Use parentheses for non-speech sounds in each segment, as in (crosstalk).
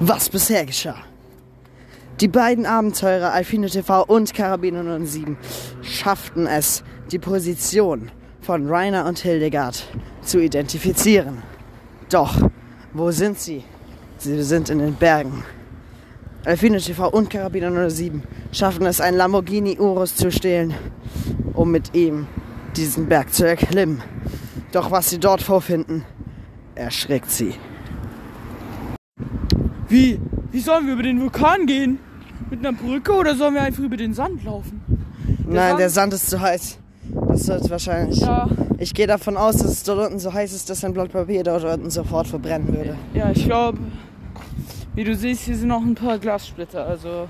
was bisher geschah. Die beiden Abenteurer Alfine TV und Karabiner 07 schafften es, die Position von Rainer und Hildegard zu identifizieren. Doch, wo sind sie? Sie sind in den Bergen. Alfine TV und Karabiner 07 schaffen es, einen Lamborghini Urus zu stehlen, um mit ihm diesen Berg zu erklimmen. Doch was sie dort vorfinden, erschreckt sie. Wie? Wie sollen wir über den Vulkan gehen? Mit einer Brücke oder sollen wir einfach über den Sand laufen? Nein, Sand- der Sand ist zu heiß. Das wird wahrscheinlich. Ja, Ich gehe davon aus, dass es dort unten so heiß ist, dass ein Blatt Papier dort unten sofort verbrennen würde. ja, ich glaube, wie du siehst, hier sind noch ein paar Glassplitter. Also,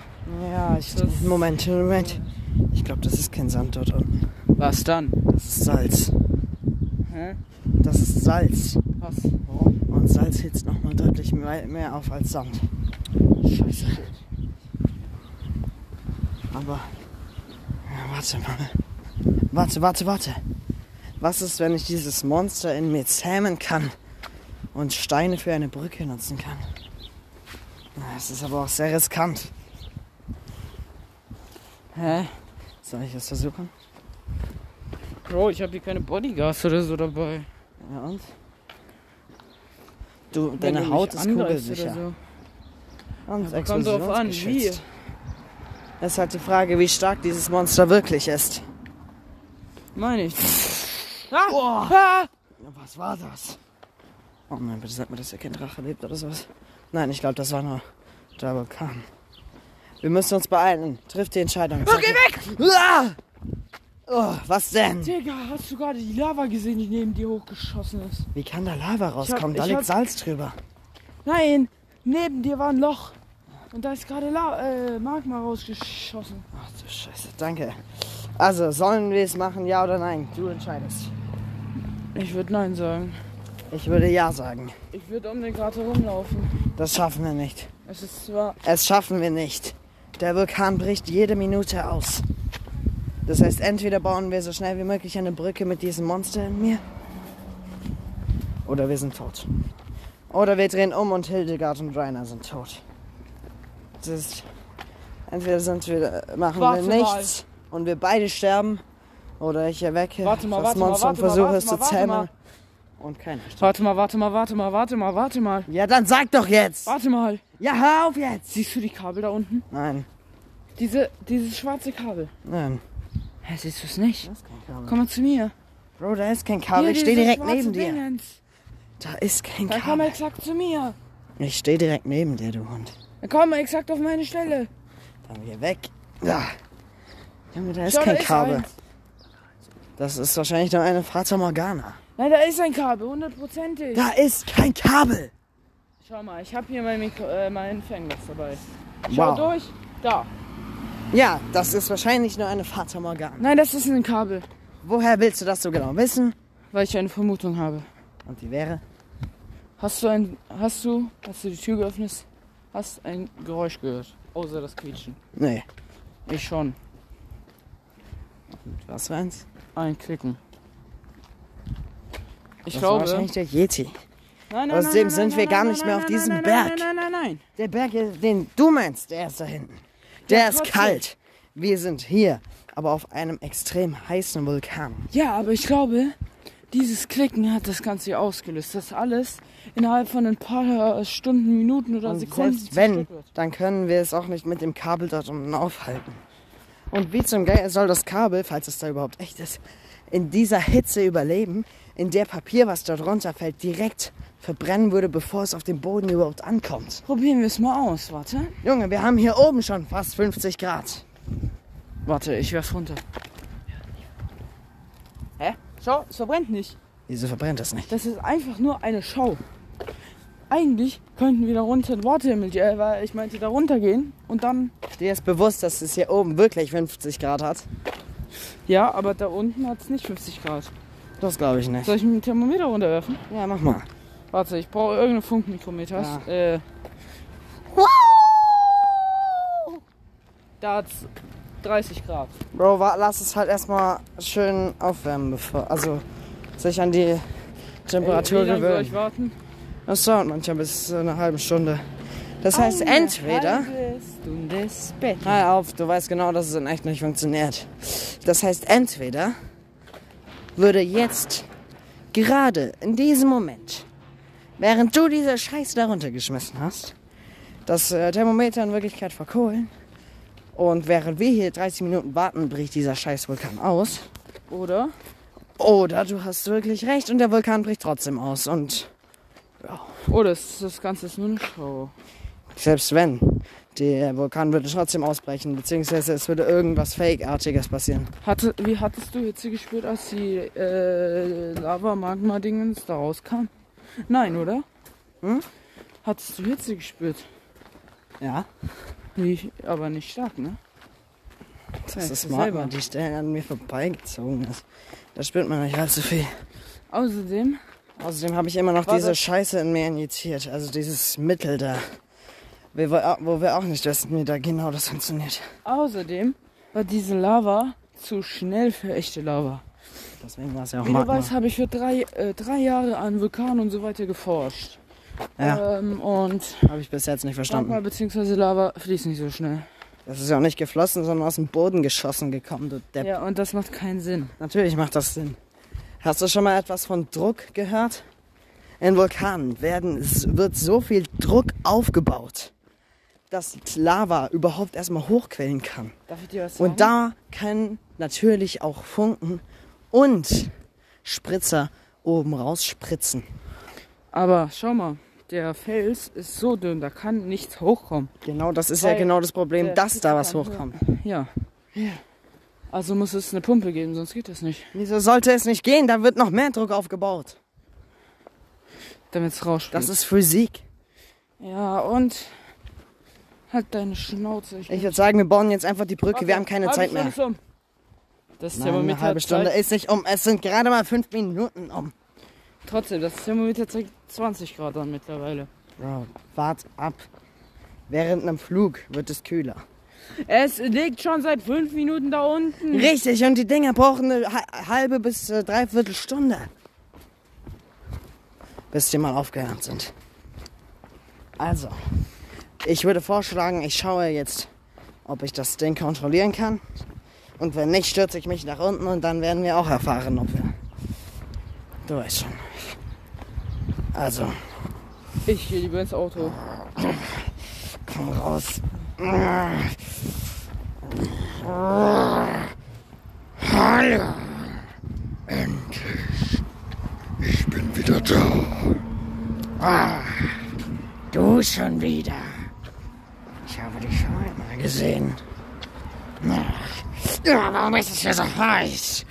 Ja, ich. Das- Moment, Moment. Ich glaube, das ist kein Sand dort unten. was dann? Das ist Salz. Hä? Das ist Salz. Was? Warum? Und Salz hitzt nochmal deutlich mehr, auf als Sand. Scheiße. Aber. Ja, warte mal. Warte, warte, warte. Was ist, wenn ich dieses Monster in mir zähmen kann und Steine für eine Brücke nutzen kann? Na, Es ist aber auch sehr riskant. Hä? Soll ich es versuchen? Bro, ich habe hier keine Bodyguards oder so dabei. Ja und? Du, Wenn deine du Haut ist kugelsicher. So. Und Aber kommt drauf an, wie. Es ist halt die Frage, wie stark dieses Monster wirklich ist. Meine ich. Ah! Ah! Was war das? Oh nein, bitte sag mir, dass hier kein Drache lebt oder sowas. Nein, ich glaube, das war nur der Vulkan. Wir müssen uns beeilen. Trifft die Entscheidung. Geh weg! Ah! Oh, was denn? Digga, hast du gerade die Lava gesehen, die neben dir hochgeschossen ist? Wie kann da Lava rauskommen? da liegt hab- Salz drüber. Nein, neben dir war ein Loch. Und da ist gerade äh, Magma rausgeschossen. Ach du Scheiße, danke. Also, sollen wir es machen, ja oder nein? Du entscheidest. Ich würde Nein sagen. Ich würde ja sagen. Ich würde um den Krater rumlaufen. Das schaffen wir nicht. Es ist zwar. Es schaffen wir nicht. Der Vulkan bricht jede Minute aus. Das heißt, entweder bauen wir so schnell wie möglich eine Brücke mit diesem Monster in mir. Oder wir sind tot. Oder wir drehen um und Hildegard und Rainer sind tot. Das ist. Entweder sind wir, machen Warte wir mal. nichts und wir beide sterben. Oder ich erwecke Warte mal, das warte mal, Monster und mal, versuche es mal, zu zähmen. mal. Und keiner stirbt. Warte mal, warte mal, warte mal, warte mal, warte mal. Ja, dann sag doch jetzt! Warte mal. Ja, hör auf jetzt! Siehst du die Kabel da unten? Nein, Diese, dieses schwarze Kabel. nein. Hä, siehst du es nicht? Das ist kein Kabel. Komm mal zu mir. Bro, da ist kein Kabel. Hier, ich stehe direkt neben dir. Dingens. Da ist kein Dann komm Kabel. exakt zu mir. Ich stehe direkt neben dir, du Hund. Dann komm exakt auf meine Stelle. Dann geh weg. Ja. Junge, da ist Schau, da kein ist Kabel. eins. Das ist wahrscheinlich nur eine Fata Morgana. Nein, da ist ein Kabel, hundertprozentig. Da ist kein Kabel. Schau mal, ich habe hier mein, Mikro, äh, mein Fernglas dabei. Schau Wow. durch. Da. Ja, das ist wahrscheinlich nur eine Fata Morgana. Nein, das ist ein Kabel. Woher willst du das so genau wissen? Weil ich eine Vermutung habe. Und die wäre? Hast du ein. Hast du, als du die Tür geöffnet hast, hast ein Geräusch gehört? Außer das Quietschen. Nee. Ich schon. Was für eins? Ein Klicken. Ich das glaube. war wahrscheinlich der Yeti. Nein, Außerdem sind wir gar nicht mehr auf nein, diesem nein, Berg. Nein, nein, nein, nein, nein. Der Berg, den du meinst, der ist da hinten. Der ist trotzdem. kalt. Wir sind hier, aber auf einem extrem heißen Vulkan. Ja, aber ich glaube, dieses Klicken hat das Ganze hier ausgelöst. Das alles innerhalb von ein paar Stunden, Minuten oder Und Sekunden. selbst wenn, dann können wir es auch nicht mit dem Kabel dort unten aufhalten. Und wie zum Geier soll das Kabel, falls es da überhaupt echt ist, in dieser Hitze überleben, in der Papier, was dort runterfällt, direkt verbrennen würde, bevor es auf dem Boden überhaupt ankommt. Probieren wir es mal aus. Warte. Junge, wir haben hier oben schon fast 50 Grad. Warte, ich werf's runter. Hä? Schau, es verbrennt nicht. Wieso verbrennt das nicht? Das ist einfach nur eine Show. Eigentlich könnten wir da runter in Waterhimmel, äh, weil ich meinte da runtergehen und dann. Dir ist bewusst, dass es hier oben wirklich 50 Grad hat? Ja, aber da unten hat es nicht 50 Grad. Das glaube ich nicht. Soll ich ein Thermometer runterwerfen? Ja, mach mal. Warte, ich brauche irgendeine Funkmikrometer. Ja. Äh. Da hat's 30 Grad. Bro, lass es halt erstmal schön aufwärmen, bevor. Also sich an die Temperatur Äh, Wie lange soll gewöhnen. ich warten? Das dauert manchmal bis zu einer halben Stunde. Das heißt, Eine entweder. halbe Stunde später. Hör auf, du weißt genau, dass es in echt nicht funktioniert. Das heißt, entweder würde jetzt, gerade in diesem Moment, während du diese Scheiße darunter geschmissen hast, das äh, Thermometer in Wirklichkeit verkohlen und während wir hier 30 Minuten warten, bricht dieser scheiß Vulkan aus. Oder? Oder du hast wirklich recht und der Vulkan bricht trotzdem aus. Und Oder ist das Ganze ist nur eine Show. Selbst wenn, der Vulkan würde trotzdem ausbrechen, beziehungsweise es würde irgendwas Fake-artiges passieren. Hatte, wie hattest du Hitze gespürt, als die äh, Lava-Magma-Dingens da rauskam? Nein, oder? Hm? Hattest du Hitze gespürt? Ja. Wie, aber nicht stark, ne? Das ist selber. Magma, die Stellen an mir vorbeigezogen ist. Da spürt man nicht allzu viel. Außerdem, Außerdem habe ich immer noch War diese das- Scheiße in mir injiziert. Also dieses Mittel da. Wo wir, wo wir auch nicht wissen, wie da genau das funktioniert. außerdem war diese Lava zu schnell für echte Lava. Deswegen war es ja auch Wie du Magma. weißt, habe ich für drei, äh, drei Jahre an Vulkanen und so weiter geforscht. Ja, Ähm, und habe ich bis jetzt nicht Magma verstanden. bzw. Lava fließt nicht so schnell. Das ist ja auch nicht geflossen, sondern aus dem Boden geschossen gekommen, du Depp. Ja, und das macht keinen Sinn. Natürlich macht das Sinn. Hast du schon mal etwas von Druck gehört? In Vulkanen werden, wird so viel Druck aufgebaut, dass Lava überhaupt erstmal hochquellen kann. Darf ich dir was sagen? Und da können natürlich auch Funken und Spritzer oben rausspritzen. Aber schau mal, der Fels ist so dünn, da kann nichts hochkommen. Genau, das ist ja Weil genau das Problem, dass da was hochkommt. Ja. Also muss es eine Pumpe geben, sonst geht das nicht. Wieso sollte es nicht gehen? Da wird noch mehr Druck aufgebaut. Damit es rausspringt. Das ist Physik. ja, und halt deine Schnauze. Ich würde sagen, wir bauen jetzt einfach die Brücke. Wir haben keine Zeit mehr. um. Das Nein, Thermometer eine halbe Stunde ist nicht um. Es sind gerade mal fünf Minuten um. Trotzdem, das Thermometer zeigt 20 Grad an mittlerweile. Bro, wart ab. Während einem Flug wird es kühler. Es liegt schon seit fünf Minuten da unten. Richtig, und die Dinger brauchen eine ha- halbe bis äh, dreiviertel Stunde. Bis die mal aufgehört sind. Also, ich würde vorschlagen, ich schaue jetzt, ob ich das Ding kontrollieren kann. Und wenn nicht, stürze ich mich nach unten und dann werden wir auch erfahren, ob wir. Du weißt schon. Also, Ich gehe lieber ins Auto. komm raus. Hallo. Endlich. Ich bin wieder da. Ah, du schon wieder. Ich habe dich schon einmal gesehen. Ja, warum ist es hier so heiß?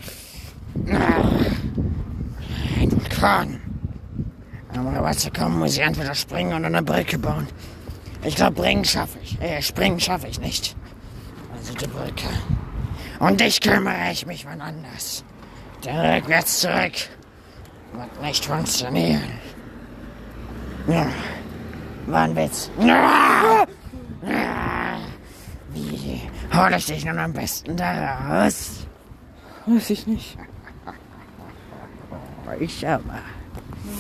Ein Vulkan. Um rüber zu kommen, muss ich entweder springen oder eine Brücke bauen. Ich glaube, bringen schaffe ich. Äh, springen schaffe ich nicht. Also die Brücke. Und dich kümmere ich mich wann anders. Der rückwärts zurück wird nicht funktionieren. Ja. War ein Witz. Ja. Ja. Wie hol ich dich nun am besten da raus? Weiß ich nicht. Ich aber.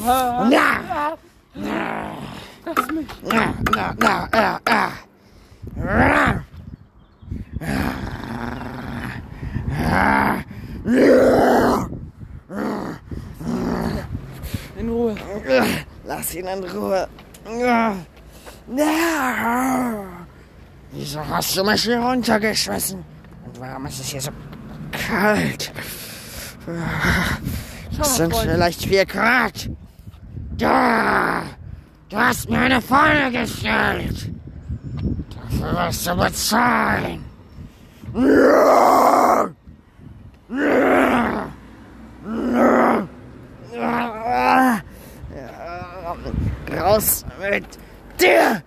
Ja. Ja. Ja, ja, ja, ja, ja. Ja. In Ruhe. Lass ihn in Ruhe. Wieso hast du mich hier runtergeschmissen? Und warum ist es hier so kalt? Es sind vielleicht vier Grad. Da! Du hast mir eine Falle gestellt. Dafür wirst du bezahlen. Ja! Ja! Ja! Raus mit dir!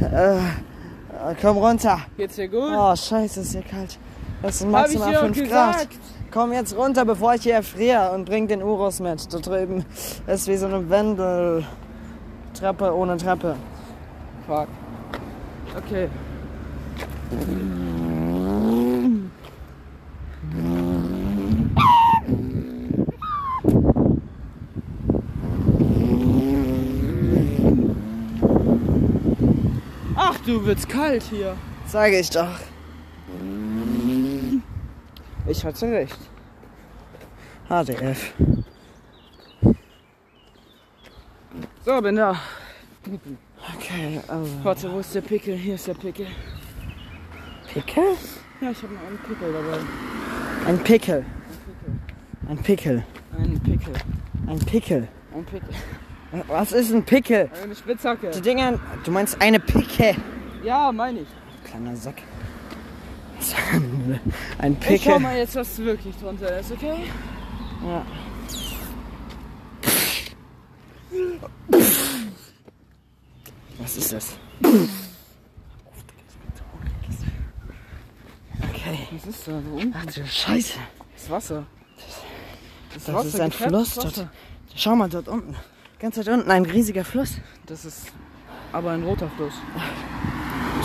Äh, Komm runter. Geht's dir gut? Oh, scheiße, ist hier kalt. Es sind maximal dir doch 5 Grad. Komm jetzt runter, bevor ich hier erfriere und bring den Urus mit. Da drüben ist wie so eine Wendeltreppe ohne Treppe. Fuck. Okay. Du wird's kalt hier. Sage ich doch. Ich hatte recht. HDF. So, bin da. Okay, also. Warte, wo ist der Pickel? Hier ist der Pickel. Pickel? Ja, ich habe noch einen Pickel dabei. Ein Pickel. Ein Pickel. Ein Pickel. Ein Pickel. Ein Pickel. Was ist ein Pickel? Eine Spitzhacke. Die Dinger. Du meinst eine Picke. Ja, meine ich. Kleiner Sack. (laughs) Ein Ich schau Pickel. mal jetzt, was wirklich drunter ist, okay? Ja. Was ist das? Okay. Was ist da so unten? Ach du Scheiße. Das Wasser. Das, Das ist ein Fluss Wasser. dort. Schau mal dort unten. Ganz weit unten ein riesiger Fluss. Das ist aber ein roter Fluss.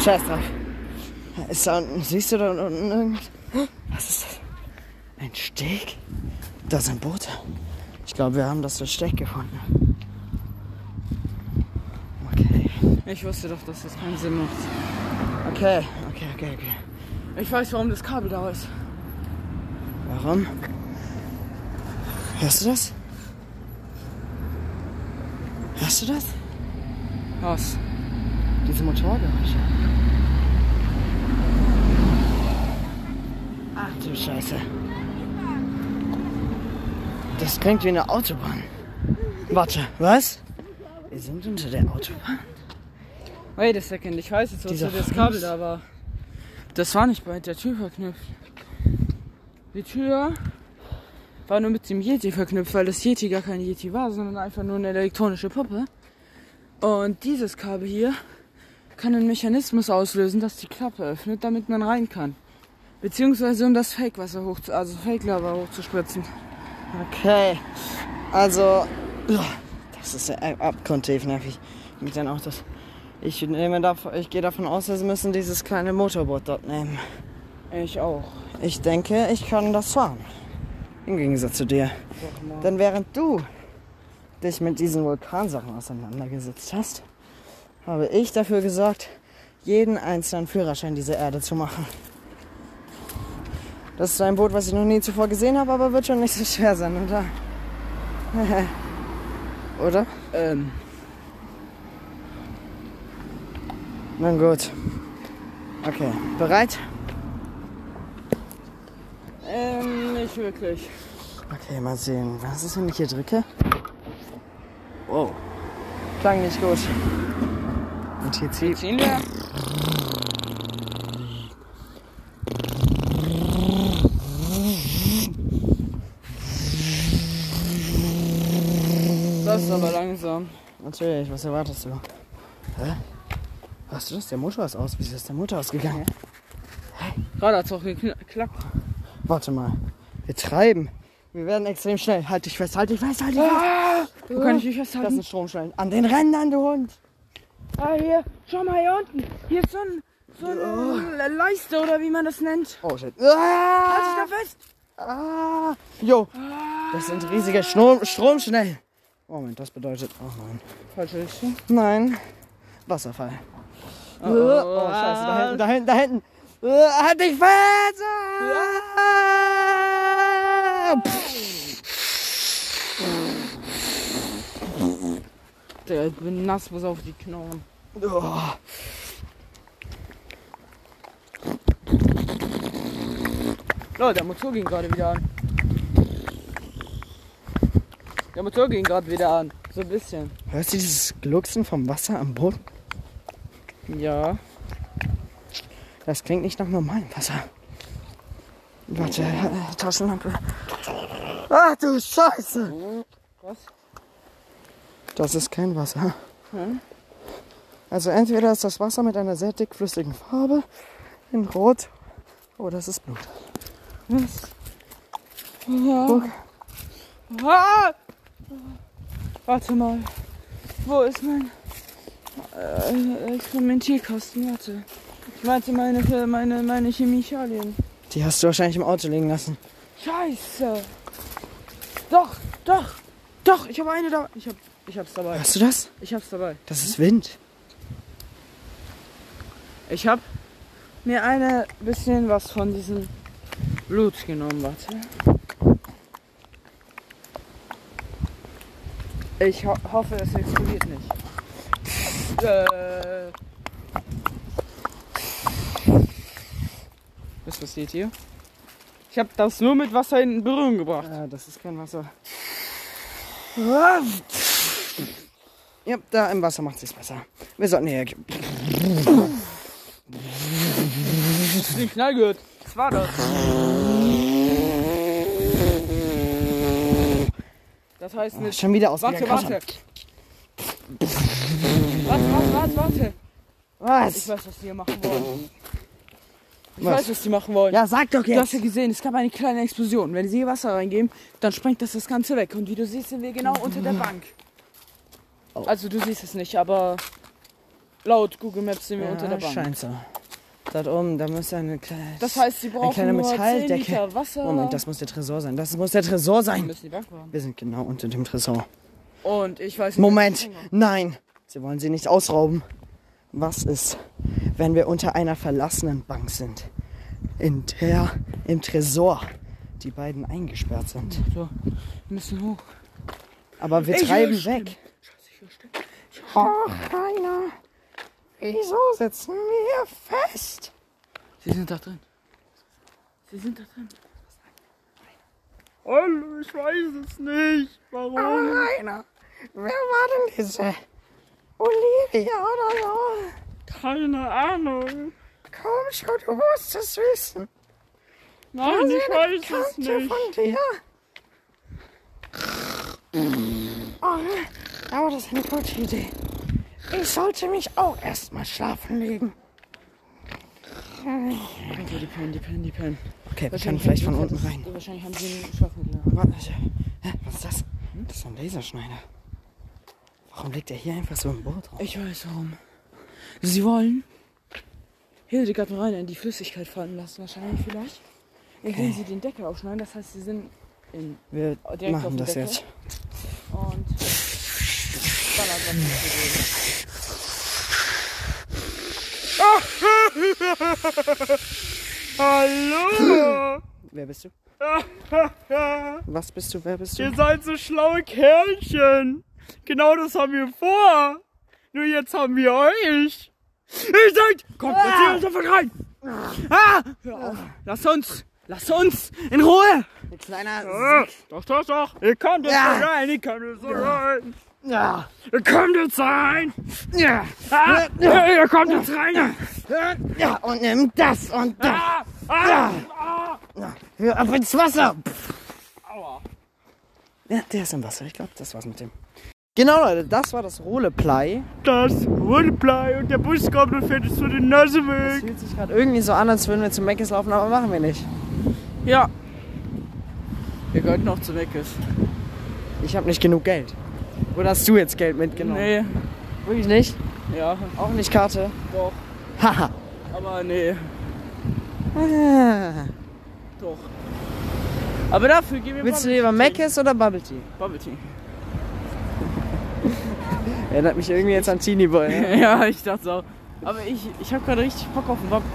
Scheiß drauf. Ist da unten, siehst du da unten irgendwas? Was ist das? Ein Steg? Da sind Boote. Ich glaube, wir haben das Steg gefunden. Okay. Ich wusste doch, dass das keinen Sinn macht. Okay, okay, okay, okay. Ich weiß, warum das Kabel da ist. Warum? Hörst du das? Hörst du das? Was? Diese Motorgeräusche. Ach du Scheiße. Das klingt wie eine Autobahn. Warte, was? Wir sind unter der Autobahn? Wait a second, ich weiß jetzt, Dieser wozu das. Kabel da war. Das war nicht bei der Tür verknüpft. Die Tür war nur mit dem Yeti verknüpft, weil das Yeti gar kein Yeti war, sondern einfach nur eine elektronische Puppe. Und dieses Kabel hier kann einen Mechanismus auslösen, dass die Klappe öffnet, damit man rein kann. Beziehungsweise um das Fake-Wasser hoch, also Fake-Lava hochzuspritzen. Okay. Also, das ist ja abgrundtief nervig mit den Autos. Ich, nehme davon, ich gehe davon aus, wir müssen dieses kleine Motorboot dort nehmen. Ich auch. Ich denke, ich kann das fahren. Im Gegensatz zu dir. Denn während du dich mit diesen Vulkansachen auseinandergesetzt hast, habe ich dafür gesorgt, jeden einzelnen Führerschein dieser Erde zu machen. Das ist ein Boot, was ich noch nie zuvor gesehen habe, aber wird schon nicht so schwer sein, oder? (laughs) oder? Ähm, Nun gut. Okay, bereit? ähm, nicht wirklich. Okay, mal sehen. Was ist, wenn ich hier drücke? Wow. Klang nicht gut. Und hier zieht. Ziehen wir? Das ist aber langsam. Natürlich, was erwartest du? Hä? Hast du das? Der Motor ist aus. Wieso ist der Motor ausgegangen? Gerade hat es auch geklappt. Warte mal. Wir treiben. Wir werden extrem schnell. Halt dich fest, halt dich fest, halt dich fest. Wo kann ich Das festhalten? sind Stromschnellen. An den Rändern, du Hund. Ah, hier. Schau mal hier unten. Hier ist so, ein, so eine Leiste oder wie man das nennt. Oh shit. Halt dich Ah, da fest. ah. Jo. Das sind riesige Strom Stromschnellen. Moment, das bedeutet. Oh nein. Falsche Richtung. Nein. Wasserfall. Oh, Oh, scheiße, da hinten, da hinten, da hinten. Äh, Halt dich fest! Ah! Pff. Der, ich bin nass bis auf die Knochen. Oh. Oh, der Motor ging gerade wieder an. Der Motor ging gerade wieder an. So ein bisschen. Hörst du dieses Glucksen vom Wasser am Boden? Ja. Das klingt nicht nach normalem Wasser. Warte, äh, Taschenlampe. Ach du Scheiße! Was? Das ist kein Wasser. Hm? Also entweder ist das Wasser mit einer sehr dickflüssigen Farbe in Rot oder es ist Blut. Was? Ja. Ah! Warte mal. Wo ist mein äh, Experimentierkasten? Warte. Ich meinte meine, meine, meine Chemikalien. Die hast du wahrscheinlich im Auto liegen lassen. Scheiße. Doch, doch, doch. Ich habe eine da. Ich hab, ich hab's dabei. Hörst du das? Ich hab's dabei. Das ist Wind. Ich habe mir eine bisschen was von diesem Blut genommen, warte. Ich ho hoffe, es explodiert nicht. Äh. Was passiert hier? Ich habe das nur mit Wasser in Berührung gebracht. Ja, das ist kein Wasser. Ja, da im Wasser macht es besser. Wir sollten hier. Du den Knall gehört? Was war das? Das heißt mit. Schon wieder aus Warte, warte. Warte, warte, warte, warte. Ich Was? weiß, was die hier machen wollen. Ich Was? weiß, was die machen wollen. Ja, sag doch Du hast jetzt. ja gesehen, es gab eine kleine Explosion. Wenn sie hier Wasser reingeben, dann sprengt das das Ganze weg. Und wie du siehst, sind wir genau unter der Bank. Oh. Also du siehst es nicht, aber laut Google Maps sind wir unter der Ja, Bank. scheint so. Dort oben, da muss eine kleine. Das heißt, sie brauchen kleine nur 10 Metalldecke. Moment, das muss der Tresor sein. Das muss der Tresor Wir sein. müssen die Bank machen. Wir sind genau unter dem Tresor. Und ich weiß nicht. Moment, nein. Sie wollen sie nicht ausrauben. Was ist, wenn wir unter einer verlassenen Bank sind, in der im Tresor die beiden eingesperrt sind? So, wir müssen hoch. Aber wir Ich treiben weg. Stimmen. Oh, Rainer. Wieso sitzen wir fest? Sie sind da drin. Sie sind da drin. Hallo, ich weiß es nicht. Warum? Rainer, wer war denn diese Olivia oder so? Keine Ahnung. Komm schon, du musst es wissen. Nein, ich weiß es Kannte nicht. von dir. (sniffs) Oh, aber das ist eine gute Idee. Ich sollte mich auch erstmal schlafen legen. Okay, die pennen, die pennen, die pennen. Okay, wir können vielleicht von unten rein. Wahrscheinlich haben sie einen Schlafmittel. Was ist das? Das ist ein Laserschneider. Warum liegt der hier einfach so im Boot drauf? Ich weiß warum. Sie wollen Hildegard Rainer in die Flüssigkeit fallen lassen, wahrscheinlich vielleicht. Indem sie den Deckel aufschneiden. Das heißt, sie sind in Wir machen das Deckel? jetzt. Nicht Hallo! Wer bist du? (laughs) Was bist du? Wer bist du? Ihr seid so schlaue Kerlchen. Genau das haben wir vor. Nur jetzt haben wir euch. Ihr seid... Kommt jetzt hier sofort rein. Ah! Hör auf. Lass uns. Lass uns. In Ruhe. Kleiner. Ah, Doch, doch, doch. Ihr kommt jetzt Ja. so rein. Ihr kommt jetzt so rein. Ja. Kommt jetzt rein. Ja. Ah, ihr kommt jetzt rein. Ja, und nimm das und das. Ah, ah, ah. Hör auf ins Wasser. Aua. Ja, der ist im Wasser. Ich glaube, das war's mit dem. Genau, Leute, das war das Roleplay. Das Roleplay und der Bus kommt und fährt uns zu den Nase Es weg. fühlt sich gerade irgendwie so an, als würden wir zum Meckes laufen, aber machen wir nicht. Ja. Wir könnten noch zu Meckes. Ich habe nicht genug Geld. Oder hast du jetzt Geld mitgenommen? Nee. Wirklich nicht? Ja, Auch nicht Karte? doch. Haha. Aber nee, Ah. doch. Aber dafür gehen wir Willst du Bubble lieber Tea Meckes oder Bubble Tea? Bubble Tea. (laughs) Erinnert mich irgendwie jetzt an Teenie Boy. Ne? (laughs) ja, ich dachte auch. Aber ich, ich habe gerade richtig Bock auf den Bubble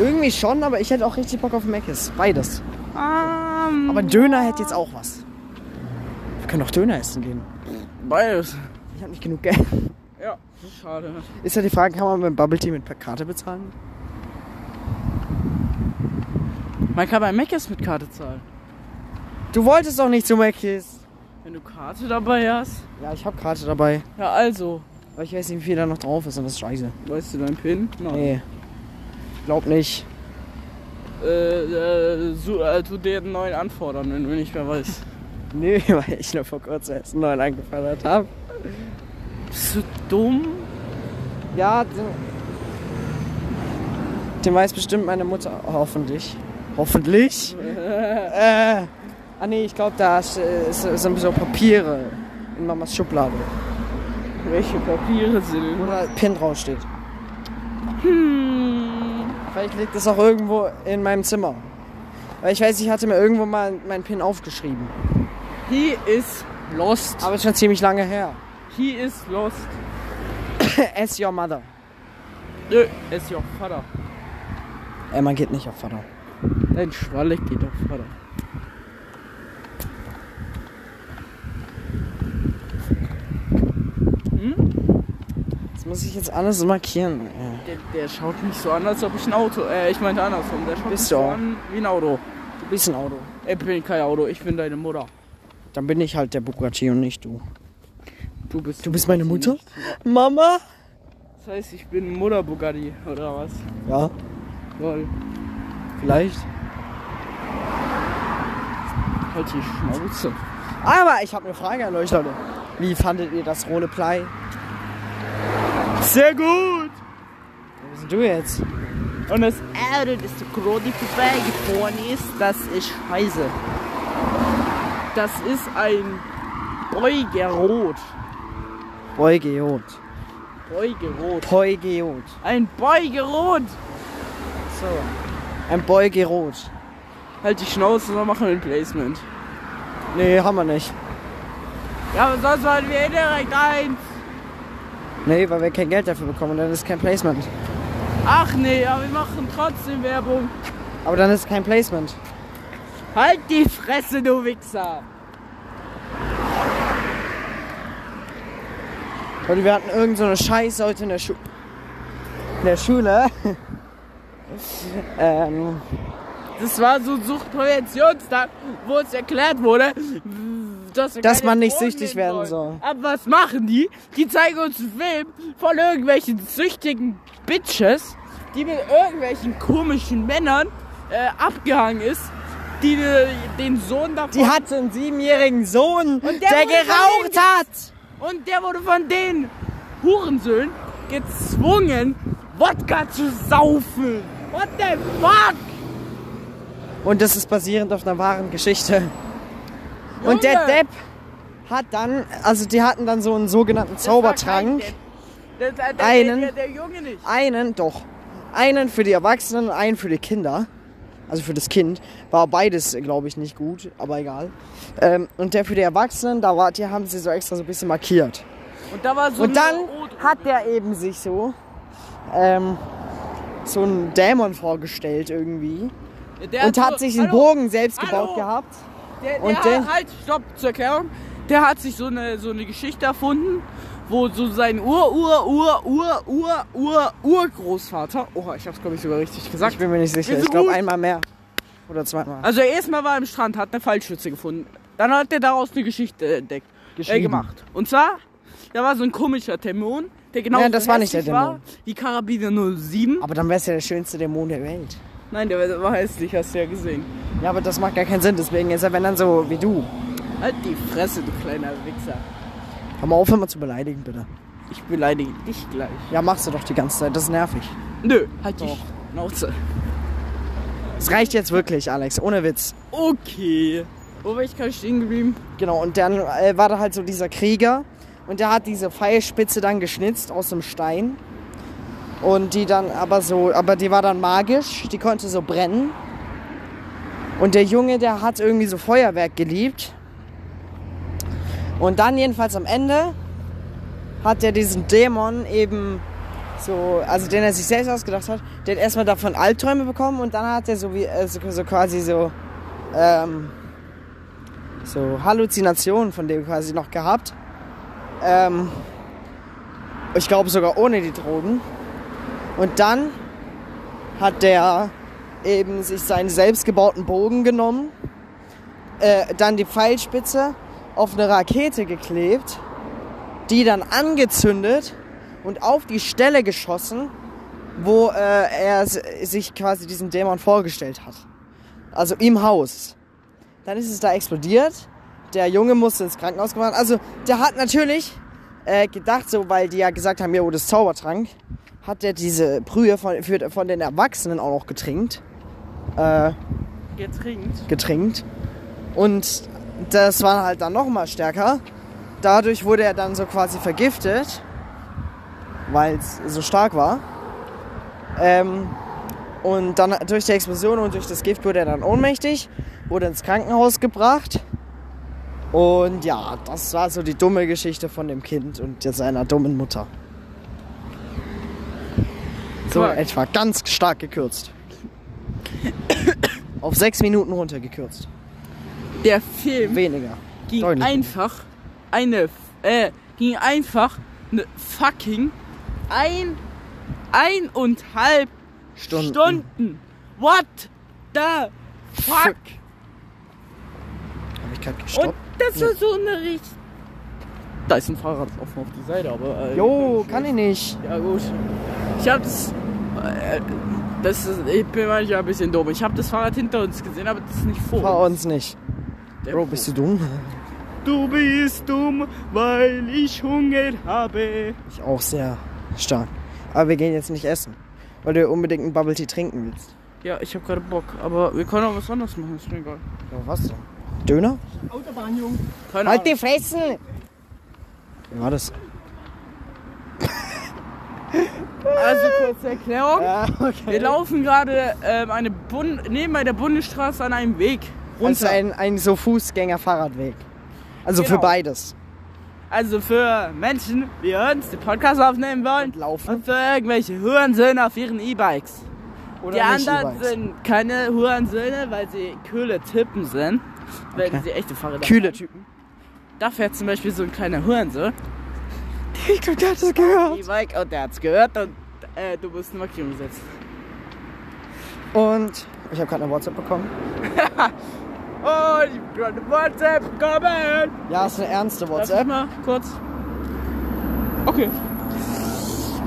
irgendwie schon, aber ich hätte auch richtig Bock auf Meckes. Beides. um, Aber Döner hätte jetzt auch was. Wir können auch Döner essen gehen. Beides. Ich habe nicht genug Geld. Ja, schade. Ist ja die Frage, kann man beim Bubble Tea mit per Karte bezahlen? Man kann bei Meckes mit Karte zahlen. Du wolltest doch nicht zu Meckes. Wenn du Karte dabei hast. Ja, ich habe Karte dabei. Ja, also. Aber ich weiß nicht, wie viel da noch drauf ist und das ist scheiße. Weißt du deinen PIN? Nein. Nee. Glaub nicht. Äh, äh, so, äh, tu den neuen anfordern, wenn du nicht mehr weißt. Nee, (laughs) weil ich nur vor kurzem erst einen neuen angefordert habe. Bist du dumm? Ja, den, den weiß bestimmt meine Mutter. Hoffentlich. Hoffentlich? (laughs) äh, ah nee, ich glaube, da ist, äh, sind so Papiere in Mamas Schublade. Welche Papiere sind? Wo da Pin draufsteht. Hm. Vielleicht liegt es auch irgendwo in meinem Zimmer. Weil ich weiß, ich hatte mir irgendwo mal meinen Pin aufgeschrieben. He is lost. Aber ist schon ziemlich lange her. He is lost. (coughs) As your mother. Nö, er ist ja auch Vater. Emma geht nicht auf Vater. Dein Schwalle geht auf Vater. Das muss ich jetzt alles markieren. Ja. Der, der schaut mich so an, als ob ich ein Auto. Äh, ich meinte andersrum. Der schaut Bist mich du so an wie ein Auto. Du bist ein Auto. Ich bin kein Auto, ich bin deine Mutter. Dann bin ich halt der Bugatti und nicht du. Du bist, Du bist meine Mutter? Mama? Das heißt, ich bin Mutter Bugatti, oder was? Ja, Lol. vielleicht. Halt die Schnauze. Aber ich habe eine Frage an euch, Leute. Wie fandet ihr das Roleplay? Sehr gut. Wo bist du jetzt? Und das Auto, das der gerade vorbeigefahren ist, das ist scheiße. Das ist ein Beugerot. Beugeot. Beugerot. Beugeot. Ein Beugerot. So. Ein Beugerot. Halt die Schnauze, wir machen ein Placement. Nee, haben wir nicht. Ja, aber sonst wollen wir direkt eins. Nee, weil wir kein Geld dafür bekommen. Dann ist kein Placement. Ach nee, aber wir machen trotzdem Werbung. Aber dann ist kein Placement. Halt die Fresse, du Wichser. Leute, wir hatten irgend so eine Scheiße heute in der, Schu in der Schule. (laughs) ähm, Das war so ein Suchtpräventionstag, wo uns erklärt wurde, dass, wir Dass man nicht Drogen süchtig werden soll. Aber was machen die? Die zeigen uns einen Film von irgendwelchen süchtigen Bitches, die mit irgendwelchen komischen Männern äh, abgehangen ist, die äh, den Sohn davon... die hatte einen siebenjährigen Sohn, der der, geraucht verlegt. hat. Und der wurde von den Hurensöhnen gezwungen, Wodka zu saufen. What the fuck? Und das ist basierend auf einer wahren Geschichte. Und der Junge! Depp hat dann, also die hatten dann so einen sogenannten Zaubertrank. Das. Der, der, Einen. Der, der, der Junge nicht. Einen, doch. Einen für die Erwachsenen und einen für die Kinder. Also für das Kind. War beides, glaube ich, nicht gut, aber egal. Ähm, und der für die Erwachsenen, da war, die haben sie so extra so ein bisschen markiert. Und da so Und dann hat der eben sich so ähm, so einen Dämon vorgestellt irgendwie. Der Und hat sich einen Hallo, Bogen selbst Hallo. gebaut gehabt. Der, der und den- halt, stopp, zur Erklärung. Der hat sich so eine, so eine Geschichte erfunden, wo so sein Ur, Ur, Ur, Ur, Ur, Ur, Urgroßvater, oh, ich hab's glaube ich sogar richtig gesagt. Ich bin mir nicht sicher. Ich glaube einmal mehr. Oder zweimal. Also erstmal war er am Strand, hat eine Fallschütze gefunden. Dann hat er daraus eine Geschichte entdeckt, äh, gemacht. Und zwar, da war so ein komischer Dämon, der genau Ja, das war nicht der war Dämon. wie Karabiner 07. Aber dann wäre es ja der schönste Dämon der Welt. Nein, der war hässlich, hast du ja gesehen. Ja, aber das macht gar keinen Sinn. Deswegen ist er, wenn dann so wie du. Halt die Fresse, du kleiner Wichser. Hör mal auf, immer zu beleidigen, bitte. Ich beleidige dich gleich. Ja, machst du doch die ganze Zeit. Das ist nervig. Nö, halt die Doch. Schnauze. Es reicht jetzt wirklich, Alex. Ohne Witz. Okay. Wo war ich gerade stehen geblieben? Genau, und dann äh, war da halt so dieser Krieger. Und der hat diese Pfeilspitze dann geschnitzt aus dem Stein. Und die dann aber so, aber die war dann magisch. Die konnte so brennen. Und der Junge, der hat irgendwie so Feuerwerk geliebt. Und dann jedenfalls am Ende hat er diesen Dämon eben so, also den er sich selbst ausgedacht hat, der hat erstmal davon Albträume bekommen und dann hat er so wie, so, so quasi so, ähm, so Halluzinationen von dem quasi noch gehabt. Ähm, ich glaube sogar ohne die Drogen. Und dann hat der eben sich seinen selbstgebauten Bogen genommen, äh, dann die Pfeilspitze auf eine Rakete geklebt, die dann angezündet und auf die Stelle geschossen, wo äh, er sich quasi diesen Dämon vorgestellt hat. Also im Haus. Dann ist es da explodiert. Der Junge musste ins Krankenhaus gebracht. Also der hat natürlich äh, gedacht, so weil die ja gesagt haben, jo, das ist Zaubertrank, hat der diese Brühe von, für, von den Erwachsenen auch noch getrinkt. Äh, Getrinkt. getrinkt. Und das war halt dann noch mal stärker. Dadurch wurde er dann so quasi vergiftet, weil es so stark war. Ähm, und dann durch die Explosion und durch das Gift wurde er dann ohnmächtig, wurde ins Krankenhaus gebracht. Und ja, das war so die dumme Geschichte von dem Kind und seiner dummen Mutter. So Quark. etwa ganz stark gekürzt. Auf sechs Minuten runtergekürzt. Der Film Weniger. ging deutlich. einfach eine, äh, ging einfach eine fucking ein, eineinhalb Stunden. Stunden. What the fuck? Hab ich gerade Und gestoppt? das war so eine richtig. Da ist ein Fahrrad offen auf die Seite, aber. Äh, Jo, kann ich nicht. Ja, gut. Ich hab das. Äh, das ist, ich bin manchmal ein bisschen dumm. Ich habe das Fahrrad hinter uns gesehen, aber das ist nicht vor Vor uns nicht. Der Bro, bist du dumm? Du bist dumm, weil ich Hunger habe. Ich auch sehr stark. Aber wir gehen jetzt nicht essen. Weil du unbedingt einen Bubble Tea trinken willst. Ja, ich habe gerade Bock, aber wir können auch was anderes machen, ist mir egal. Ja, was denn? Döner? Autobahn, Junge. Keine Halt Ahnung. die Fressen! Wie war das? Also kurze Erklärung. Ja, (laughs) okay. Wir laufen gerade ähm, eine Bund neben einer Bundesstraße an einem Weg runter. Also ein, ein so Fußgänger-Fahrradweg. Also für Genau. beides. Also für Menschen, die uns den Podcast aufnehmen wollen Laufen. und für irgendwelche Hurensöhne auf ihren E-Bikes. Die anderen E-Bikes. sind keine Hurensöhne, weil sie kühle Typen sind. Wenn Okay. sie echte Fahrräder Kühle. Typen. Da fährt zum Beispiel so ein kleiner Hurensohn. (laughs) Ich glaub, der hat das gehört. E-Bike und der hat's gehört und äh, du musst ein Maximum setzen. Und ich habe gerade eine WhatsApp bekommen. (laughs) Oh, ich hab gerade WhatsApp bekommen. Ja, ist eine ernste Darf ich WhatsApp. mal kurz? Okay.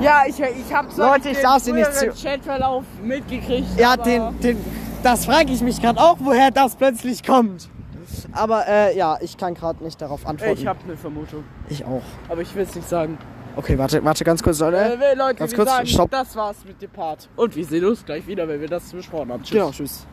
Ja, ich, ich hab zwar Leute, ich darf sie nicht früheren Chatverlauf mitgekriegt. Ja, den, den, das frage ich mich gerade auch, woher das plötzlich kommt. Aber äh, ja, ich kann gerade nicht darauf antworten. Ich habe eine Vermutung, Ich auch. aber ich will es nicht sagen. Okay, warte, warte ganz kurz, Leute. Äh, Leute, ganz kurz, sagen, stopp. das war's mit dem Part. Und wir sehen uns gleich wieder, wenn wir das besprochen haben. Tschüss. Genau, tschüss.